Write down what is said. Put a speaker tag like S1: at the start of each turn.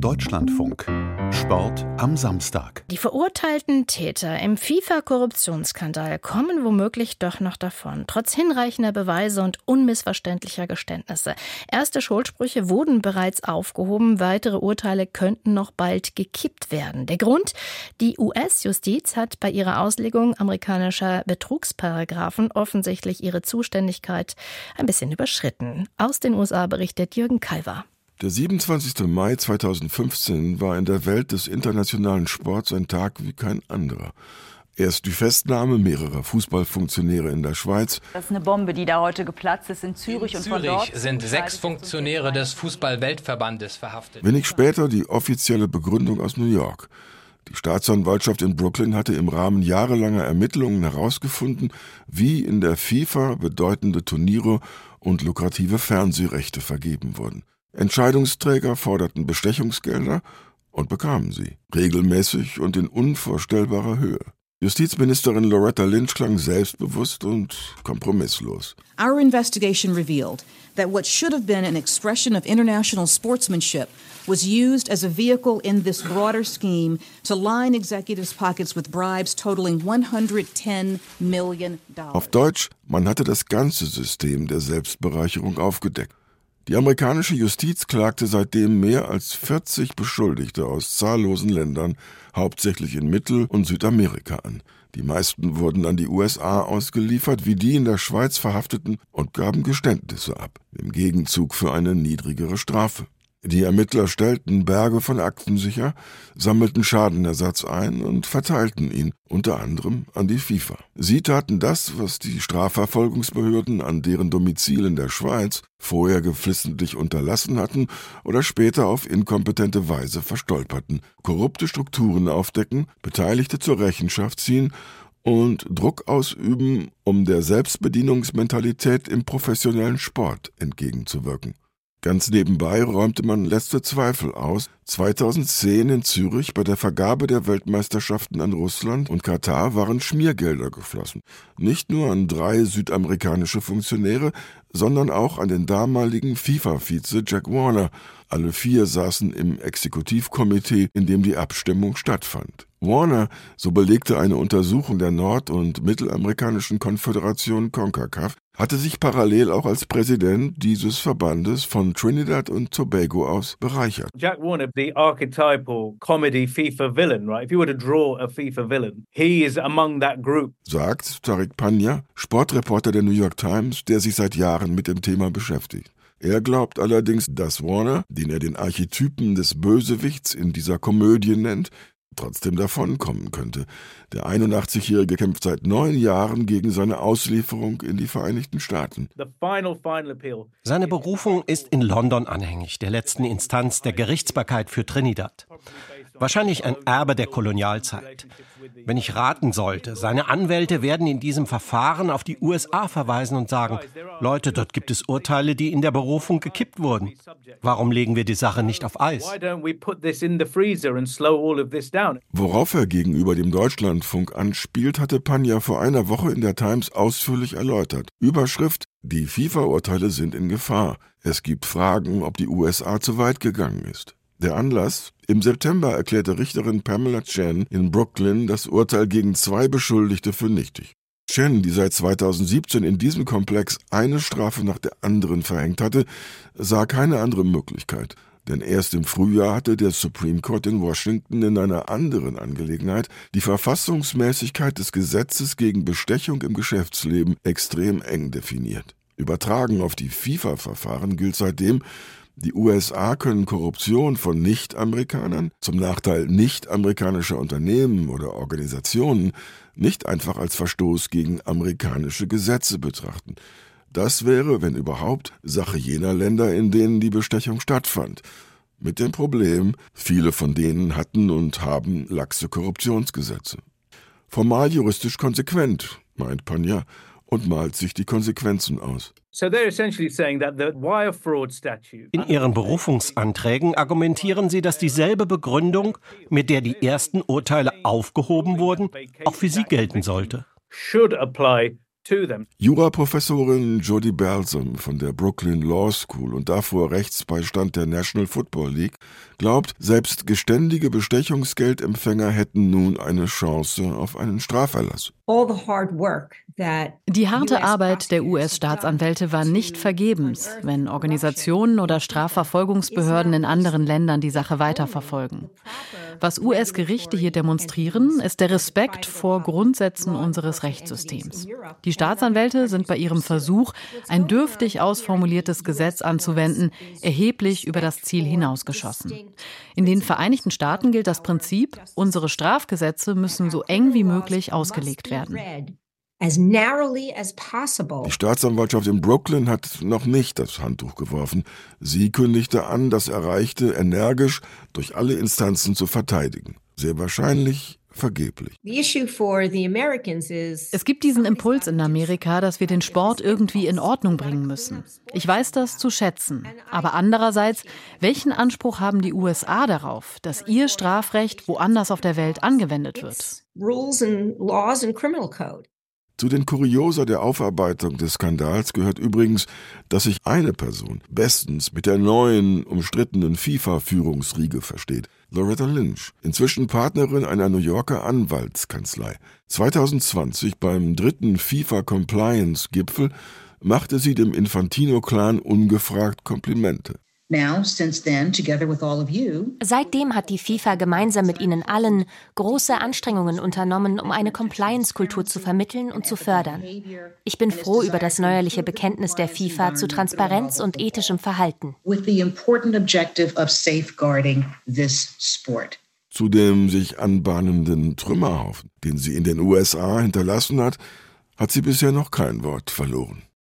S1: Deutschlandfunk. Sport am Samstag.
S2: Die verurteilten Täter im FIFA-Korruptionsskandal kommen womöglich doch noch davon, trotz hinreichender Beweise und unmissverständlicher Geständnisse. Erste Schuldsprüche wurden bereits aufgehoben, weitere Urteile könnten noch bald gekippt werden. Der Grund? Die US-Justiz hat bei ihrer Auslegung amerikanischer Betrugsparagraphen offensichtlich ihre Zuständigkeit ein bisschen überschritten. Aus den USA berichtet Jürgen Kalver.
S3: Der 27. Mai 2015 war in der Welt des internationalen Sports ein Tag wie kein anderer. Erst die Festnahme mehrerer Fußballfunktionäre in der Schweiz.
S4: Das ist eine Bombe, die da heute geplatzt ist in Zürich.
S5: In und Zürich sind sechs Funktionäre des Fußball-Weltverbandes verhaftet.
S3: Wenig später die offizielle Begründung aus New York. Die Staatsanwaltschaft in Brooklyn hatte im Rahmen jahrelanger Ermittlungen herausgefunden, wie in der FIFA bedeutende Turniere und lukrative Fernsehrechte vergeben wurden. Entscheidungsträger forderten Bestechungsgelder und bekamen sie, regelmäßig und in unvorstellbarer Höhe. Justizministerin Loretta Lynch klang selbstbewusst und kompromisslos.
S6: Our investigation revealed that what should have been an expression of international sportsmanship was used as a vehicle in this broader scheme to line executives' pockets with bribes totaling 110 million dollars.
S3: Auf Deutsch, man hatte das ganze System der Selbstbereicherung aufgedeckt. Die amerikanische Justiz klagte seitdem mehr als 40 Beschuldigte aus zahllosen Ländern, hauptsächlich in Mittel- und Südamerika an. Die meisten wurden an die USA ausgeliefert, wie die in der Schweiz verhafteten, und gaben Geständnisse ab, im Gegenzug für eine niedrigere Strafe. Die Ermittler stellten Berge von Akten sicher, sammelten Schadenersatz ein und verteilten ihn, unter anderem an die FIFA. Sie taten das, was die Strafverfolgungsbehörden an deren Domizil in der Schweiz vorher geflissentlich unterlassen hatten oder später auf inkompetente Weise verstolperten. Korrupte Strukturen aufdecken, Beteiligte zur Rechenschaft ziehen und Druck ausüben, um der Selbstbedienungsmentalität im professionellen Sport entgegenzuwirken. Ganz nebenbei räumte man letzte Zweifel aus. 2010 in Zürich bei der Vergabe der Weltmeisterschaften an Russland und Katar waren Schmiergelder geflossen. Nicht nur an drei südamerikanische Funktionäre, sondern auch an den damaligen FIFA-Vize Jack Warner. Alle vier saßen im Exekutivkomitee, in dem die Abstimmung stattfand. Warner, so belegte eine Untersuchung der nord- und mittelamerikanischen Konföderation CONCACAF, hatte sich parallel auch als Präsident dieses Verbandes von Trinidad und Tobago aus bereichert.
S7: Jack Warner, the archetypal comedy FIFA villain, right? If you were to draw a FIFA villain, he is among that group.
S3: Sagt Tariq Panya, Sportreporter der New York Times, der sich seit Jahren mit dem Thema beschäftigt. Er glaubt allerdings, dass Warner, den er den Archetypen des Bösewichts in dieser Komödie nennt, trotzdem davonkommen könnte. Der 81-Jährige kämpft seit neun Jahren gegen seine Auslieferung in die Vereinigten Staaten.
S8: Seine Berufung ist in London anhängig, der letzten Instanz der Gerichtsbarkeit für Trinidad. Wahrscheinlich ein Erbe der Kolonialzeit. Wenn ich raten sollte, seine Anwälte werden in diesem Verfahren auf die USA verweisen und sagen, Leute, dort gibt es Urteile, die in der Berufung gekippt wurden. Warum legen wir die Sache nicht auf Eis?
S3: Worauf er gegenüber dem Deutschlandfunk anspielt, hatte Panja vor einer Woche in der Times ausführlich erläutert. Überschrift Die FIFA-Urteile sind in Gefahr. Es gibt Fragen, ob die USA zu weit gegangen ist. Der Anlass? Im September erklärte Richterin Pamela Chen in Brooklyn das Urteil gegen zwei Beschuldigte für nichtig. Chen, die seit 2017 in diesem Komplex eine Strafe nach der anderen verhängt hatte, sah keine andere Möglichkeit. Denn erst im Frühjahr hatte der Supreme Court in Washington in einer anderen Angelegenheit die Verfassungsmäßigkeit des Gesetzes gegen Bestechung im Geschäftsleben extrem eng definiert. Übertragen auf die FIFA-Verfahren gilt seitdem, die USA können Korruption von Nicht-Amerikanern zum Nachteil nicht-amerikanischer Unternehmen oder Organisationen nicht einfach als Verstoß gegen amerikanische Gesetze betrachten. Das wäre, wenn überhaupt, Sache jener Länder, in denen die Bestechung stattfand. Mit dem Problem, viele von denen hatten und haben laxe Korruptionsgesetze. Formal juristisch konsequent, meint Panja, und malt sich die Konsequenzen aus.
S8: In ihren Berufungsanträgen argumentieren sie, dass dieselbe Begründung, mit der die ersten Urteile aufgehoben wurden, auch für sie gelten sollte.
S3: Juraprofessorin Jody Balsam von der Brooklyn Law School und davor Rechtsbeistand der National Football League glaubt, selbst geständige Bestechungsgeldempfänger hätten nun eine Chance auf einen Straferlass.
S9: Die harte Arbeit der US-Staatsanwälte war nicht vergebens, wenn Organisationen oder Strafverfolgungsbehörden in anderen Ländern die Sache weiterverfolgen. Was US-Gerichte hier demonstrieren, ist der Respekt vor Grundsätzen unseres Rechtssystems. Die Staatsanwälte sind bei ihrem Versuch, ein dürftig ausformuliertes Gesetz anzuwenden, erheblich über das Ziel hinausgeschossen. In den Vereinigten Staaten gilt das Prinzip, unsere Strafgesetze müssen so eng wie möglich ausgelegt werden.
S3: Die Staatsanwaltschaft in Brooklyn hat noch nicht das Handtuch geworfen. Sie kündigte an, das Erreichte energisch durch alle Instanzen zu verteidigen. Sehr wahrscheinlich vergeblich.
S9: Es gibt diesen Impuls in Amerika, dass wir den Sport irgendwie in Ordnung bringen müssen. Ich weiß das zu schätzen. Aber andererseits, welchen Anspruch haben die USA darauf, dass ihr Strafrecht woanders auf der Welt angewendet wird?
S3: Zu den Kuriosa der Aufarbeitung des Skandals gehört übrigens, dass sich eine Person bestens mit der neuen, umstrittenen FIFA-Führungsriege versteht. Loretta Lynch, inzwischen Partnerin einer New Yorker Anwaltskanzlei. 2020 beim dritten FIFA-Compliance-Gipfel machte sie dem Infantino-Clan ungefragt Komplimente.
S10: Seitdem hat die FIFA gemeinsam mit Ihnen allen große Anstrengungen unternommen, um eine Compliance-Kultur zu vermitteln und zu fördern. Ich bin froh über das neuerliche Bekenntnis der FIFA zu Transparenz und ethischem Verhalten.
S3: Zu dem sich anbahnenden Trümmerhaufen, den sie in den USA hinterlassen hat, hat sie bisher noch kein Wort verloren.